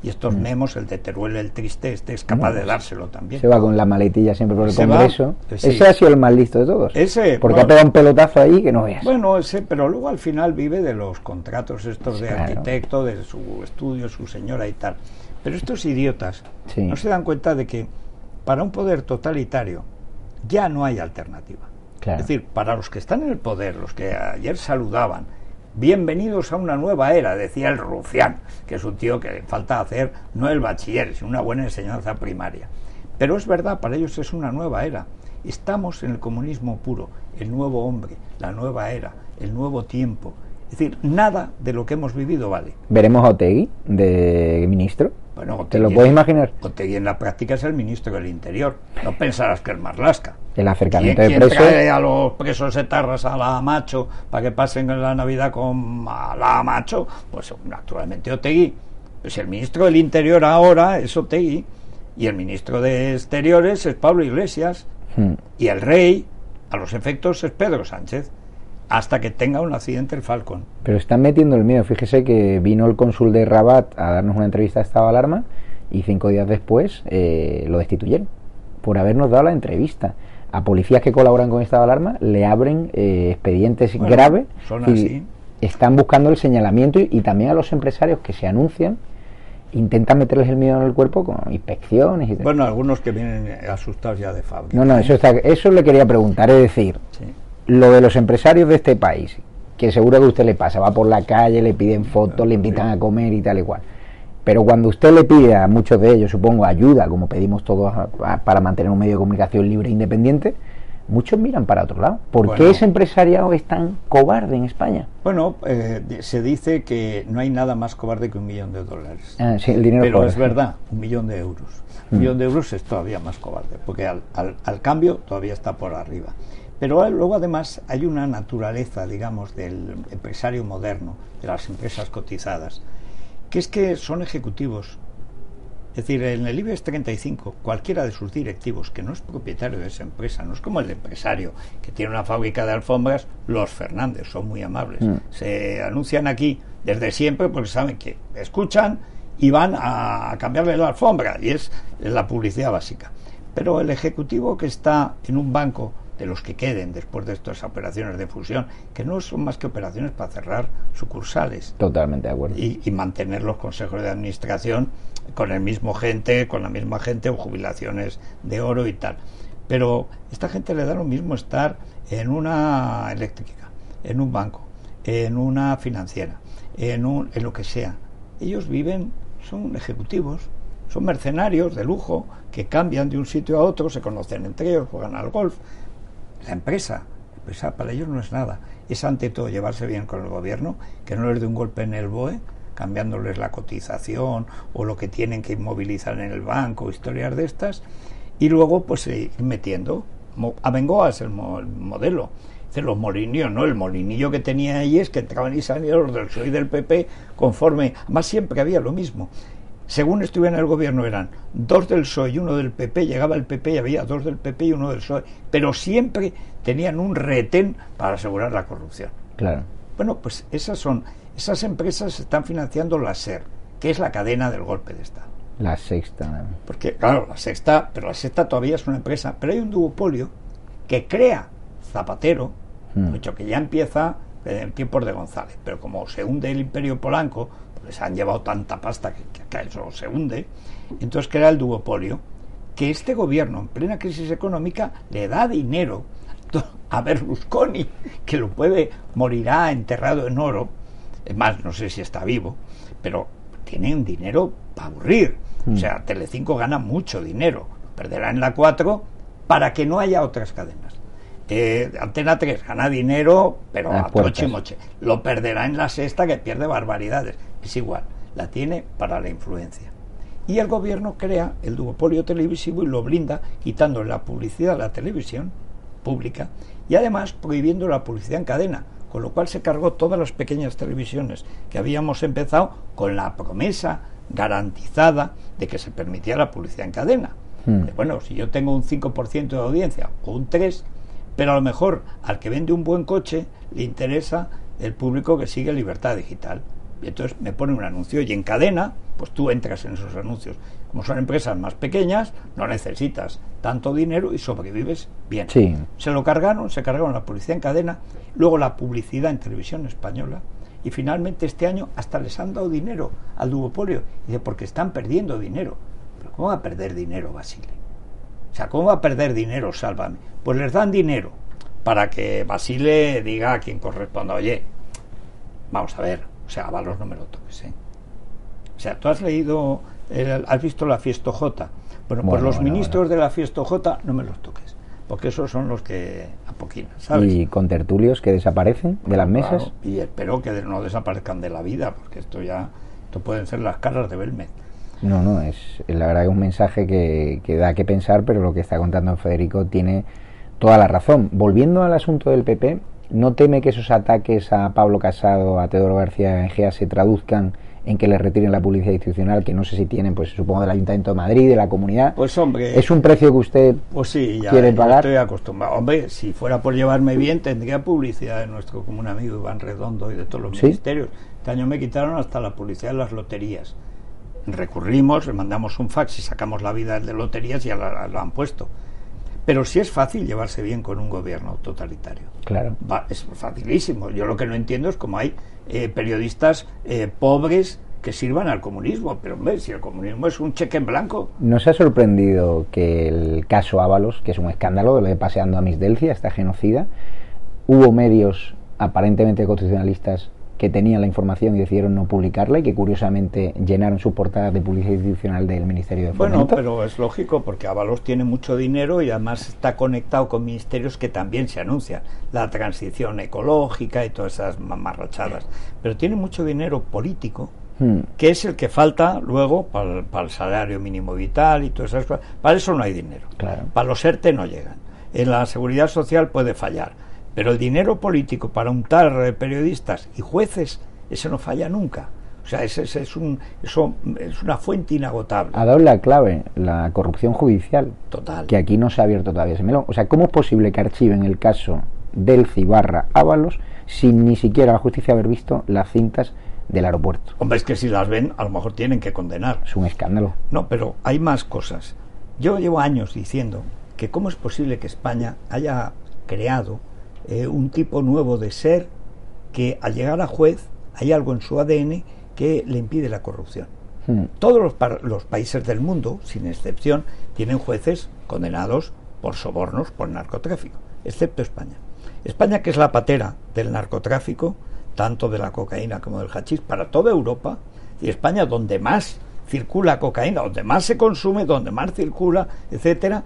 y estos memos, el de Teruel el triste, este es capaz de dárselo también. Se va con la maletilla siempre por el Se Congreso. eh, sí. Ese ha sido el más listo de todos. Ese, porque bueno. ha pegado un pelotazo ahí que no veas. Bueno, ese, pero luego al final vive de los contratos estos de Claro. arquitecto, de su estudio, su señora y tal. Pero estos idiotas Sí. no se dan cuenta de que para un poder totalitario ya no hay alternativa. Claro. Es decir, para los que están en el poder, los que ayer saludaban, bienvenidos a una nueva era, decía el rufián, que es un tío que le falta hacer no el bachiller, sino una buena enseñanza primaria. Pero es verdad, para ellos es una nueva era. Estamos en el comunismo puro, el nuevo hombre, la nueva era, el nuevo tiempo. Es decir, nada de lo que hemos vivido vale. Veremos a Otegui de ministro. Bueno, ¿Te lo puedes imaginar? Otegi en la práctica es el ministro del Interior. No pensarás que es Marlasca. El ¿Quién, acercamiento de quién presos. trae a los presos etarras a la Macho para que pasen la Navidad con la Macho? Pues naturalmente Otegui. Pues el ministro del Interior ahora es Otegui y el ministro de Exteriores es Pablo Iglesias Hmm. y el rey, a los efectos, es Pedro Sánchez. Hasta que tenga un accidente el Falcon. Pero están metiendo el miedo. Fíjese que vino el cónsul de Rabat a darnos una entrevista de estado de alarma y cinco días después eh, lo destituyeron por habernos dado la entrevista. A policías que colaboran con estado de alarma le abren eh, expedientes Bueno, graves son y así. están buscando el señalamiento y, y también a los empresarios que se anuncian intentan meterles el miedo en el cuerpo con inspecciones y. Bueno, algunos que vienen asustados ya de fábrica. No, no, eso, está, eso le quería preguntar. Es decir, Sí. Lo de los empresarios de este país, que seguro que a usted le pasa, va por la calle, le piden fotos, le invitan a comer y tal y cual. Pero cuando usted le pide a muchos de ellos, supongo, ayuda, como pedimos todos a- a- para mantener un medio de comunicación libre e independiente, muchos miran para otro lado. ¿Por qué ese empresariado es tan cobarde en España? Bueno, eh, se dice que no hay nada más cobarde que un millón de dólares. Ah, sí, el dinero Pero es verdad, un millón de euros. Un millón de euros es todavía más cobarde, porque al, al- al cambio todavía está por arriba. Pero luego además hay una naturaleza, digamos, del empresario moderno, de las empresas cotizadas, que es que son ejecutivos. Es decir, en el IBEX 35, cualquiera de sus directivos que no es propietario de esa empresa, no es como el empresario que tiene una fábrica de alfombras, los Fernández son muy amables. Se anuncian aquí desde siempre porque saben que escuchan y van a cambiarle la alfombra, y es la publicidad básica. Pero el ejecutivo que está en un banco de los que queden después de estas operaciones de fusión, que no son más que operaciones para cerrar sucursales, Totalmente de acuerdo. y, y mantener los consejos de administración con el mismo gente, con la misma gente o jubilaciones de oro y tal. Pero esta gente le da lo mismo estar en una eléctrica, en un banco, en una financiera, en, un, en lo que sea. Ellos viven, son ejecutivos, son mercenarios de lujo que cambian de un sitio a otro, se conocen entre ellos, juegan al golf. La empresa, empresa para ellos no es nada. Es ante todo llevarse bien con el gobierno, que no les dé un golpe en el BOE, cambiándoles la cotización o lo que tienen que inmovilizar en el banco, historias de estas, y luego pues ir metiendo. Abengoa es el, mo- el los molinillos, ¿no? El molinillo que tenía ahí es que entraban y salían los del PSOE y del PP conforme. Más siempre había lo mismo. Según estuviera en el gobierno eran dos del PSOE y uno del PP, llegaba el PP y había dos del PP y uno del PSOE, pero siempre tenían un retén para asegurar la corrupción. Claro. Bueno, pues esas son, esas empresas están financiando la SER, que es la cadena del golpe de Estado. La sexta. Porque, claro, la sexta, pero la sexta todavía es una empresa, pero hay un duopolio que crea Zapatero, Hmm. hecho que ya empieza en tiempos de González, pero como se hunde el imperio polanco, se han llevado tanta pasta que, que- eso se hunde, entonces crea el duopolio, que este gobierno en plena crisis económica le da dinero a Berlusconi, que lo puede, morirá enterrado en oro, es más, no sé si está vivo, pero tienen dinero para aburrir. O sea, Telecinco gana mucho dinero, perderá en la 4 para que no haya otras cadenas. Eh, Antena 3 gana dinero, pero A moche. Lo perderá en la sexta, que pierde barbaridades. Es igual, la tiene para la influencia. Y el gobierno crea el duopolio televisivo y lo blinda, quitando la publicidad a la televisión pública y además prohibiendo la publicidad en cadena, con lo cual se cargó todas las pequeñas televisiones que habíamos empezado con la promesa garantizada de que se permitía la publicidad en cadena. Hmm. Bueno, si yo tengo un 5% de audiencia o un 3%, pero a lo mejor al que vende un buen coche le interesa el público que sigue libertad digital. Y entonces me pone un anuncio y en cadena, pues tú entras en esos anuncios. Como son empresas más pequeñas, no necesitas tanto dinero y sobrevives bien. Sí. Se lo cargaron, se cargaron la publicidad en cadena, luego la publicidad en televisión española y finalmente este año hasta les han dado dinero al duopolio. Y dice, porque están perdiendo dinero. Pero ¿cómo va a perder dinero Basile? O sea, ¿cómo va a perder dinero Sálvame? Pues les dan dinero para que Basile diga a quien corresponda, oye, vamos a ver, o sea, a los no me lo toques, ¿eh? O sea, tú has leído, el- has visto la Fiesta J. Bueno, pues Bueno, los bueno, ministros de la Fiesta J no me los toques, porque esos son los que apoquinan, ¿sabes? Y con tertulios que desaparecen de las mesas. Y espero que no desaparezcan de la vida, porque esto ya, esto pueden ser las caras de Belmez. No, no, es la verdad que es un mensaje que, que da que pensar, pero lo que está contando Federico tiene toda la razón. Volviendo al asunto del PP, ¿no teme que esos ataques a Pablo Casado, a Teodoro García Egea se traduzcan en que le retiren la publicidad institucional, que no sé si tienen, pues supongo del Ayuntamiento de Madrid, de la comunidad. Pues hombre. ¿Es un precio que usted pues sí, ya, quiere pagar? estoy acostumbrado. Hombre, si fuera por llevarme bien, tendría publicidad de nuestro común amigo Iván Redondo y de todos los ¿Sí? ministerios. Este año me quitaron hasta la publicidad de las loterías. Recurrimos, le mandamos un fax y sacamos la vida de loterías y ya la, la han puesto. Pero sí es fácil llevarse bien con un gobierno totalitario. Claro. Va, es facilísimo. Yo lo que no entiendo es cómo hay eh, periodistas eh, pobres que sirvan al comunismo. Pero hombre, si el comunismo es un cheque en blanco. ¿Nos ha sorprendido que el caso Ábalos, que es un escándalo lo de paseando a Miss Delcia, esta genocida, hubo medios aparentemente constitucionalistas que tenían la información y decidieron no publicarla y que curiosamente llenaron sus portadas de publicidad institucional del Ministerio de Fomento? Bueno, pero es lógico porque Ábalos tiene mucho dinero y además está conectado con ministerios que también se anuncian, la transición ecológica y todas esas mamarrachadas. Pero tiene mucho dinero político Hmm. que es el que falta luego para el, el, salario mínimo vital y todas esas cosas. Para eso no hay dinero. Claro. Para los ERTE no llegan. En la seguridad social puede fallar. Pero el dinero político para untar periodistas y jueces, ese no falla nunca. O sea, ese, ese es, un, eso es una fuente inagotable. Ha dado la clave, la corrupción judicial. Total. Que aquí no se ha abierto todavía ese melón. O sea, ¿cómo es posible que archiven el caso del Cibarra Ábalos sin ni siquiera la justicia haber visto las cintas del aeropuerto. Hombre, es que si las ven, a lo mejor tienen que condenar. Es un escándalo. No, pero hay más cosas. Yo llevo años diciendo que cómo es posible que España haya creado eh, un tipo nuevo de ser que al llegar a juez hay algo en su ADN que le impide la corrupción. Hmm. Todos los, los países del mundo, sin excepción, tienen jueces condenados por sobornos, por narcotráfico, excepto España. España, que es la patera del narcotráfico, tanto de la cocaína como del hachís, para toda Europa, y España donde más circula cocaína, donde más se consume, donde más circula, etcétera,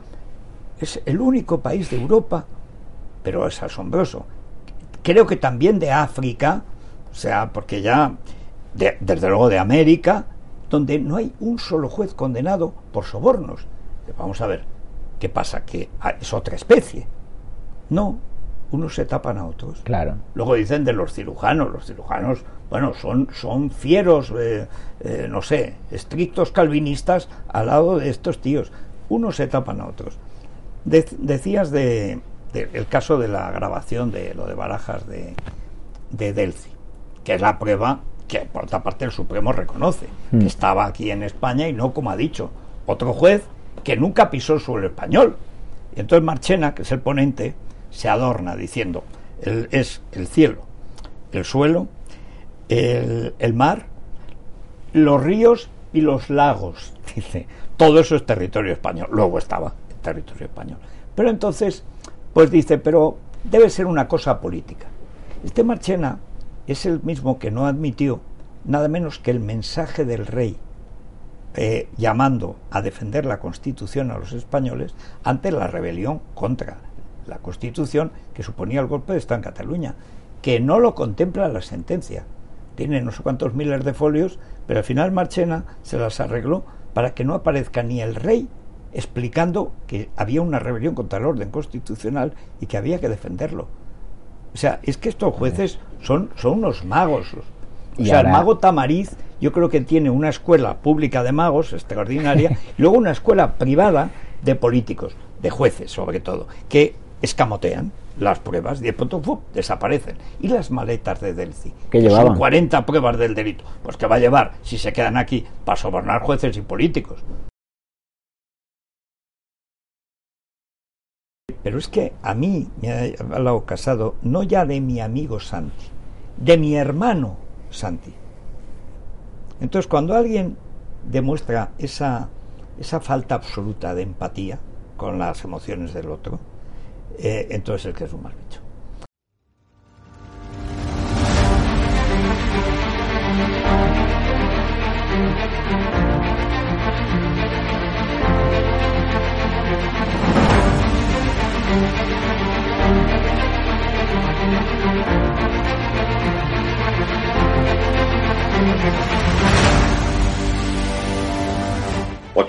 es el único país de Europa, pero es asombroso. Creo que también de África, o sea, porque ya, de, desde luego de América, donde no hay un solo juez condenado por sobornos. Vamos a ver, ¿qué pasa? Que es otra especie. No, unos se tapan a otros. Claro. Luego dicen de los cirujanos, los cirujanos, bueno, son, son fieros, eh, eh, no sé, estrictos calvinistas al lado de estos tíos. Unos se tapan a otros. De, decías de, de, el caso de la grabación de lo de Barajas de, de Delci, que es la prueba que por otra parte el Supremo reconoce, mm. que estaba aquí en España y no como ha dicho otro juez que nunca pisó el suelo español. Y entonces Marchena, que es el ponente, se adorna diciendo el, es el cielo, el suelo, el, el, mar, los ríos y los lagos. [laughs] Dice, todo eso es territorio español. Luego estaba en territorio español. Pero entonces, pues dice, pero debe ser una cosa política. Este Marchena es el mismo que no admitió nada menos que el mensaje del rey eh, llamando a defender la Constitución a los españoles ante la rebelión contra la Constitución que suponía el golpe de Estado en Cataluña, que no lo contempla la sentencia. Tiene no sé cuántos miles de folios, pero al final Marchena se las arregló para que no aparezca ni el rey explicando que había una rebelión contra el orden constitucional y que había que defenderlo. O sea, es que estos jueces son, son unos magos. O sea, ahora... el mago Tamariz, yo creo que tiene una escuela pública de magos extraordinaria [laughs] y luego una escuela privada de políticos, de jueces sobre todo, que escamotean las pruebas y de pronto desaparecen. ¿Y las maletas de Delci? Que son 40 pruebas del delito. Pues que va a llevar, si se quedan aquí, para sobornar jueces y políticos. Pero es que a mí me ha hablado casado, no ya de mi amigo Santi, de mi hermano Santi. Entonces, cuando alguien demuestra esa, esa falta absoluta de empatía con las emociones del otro, eh, entonces el que es un mal bicho.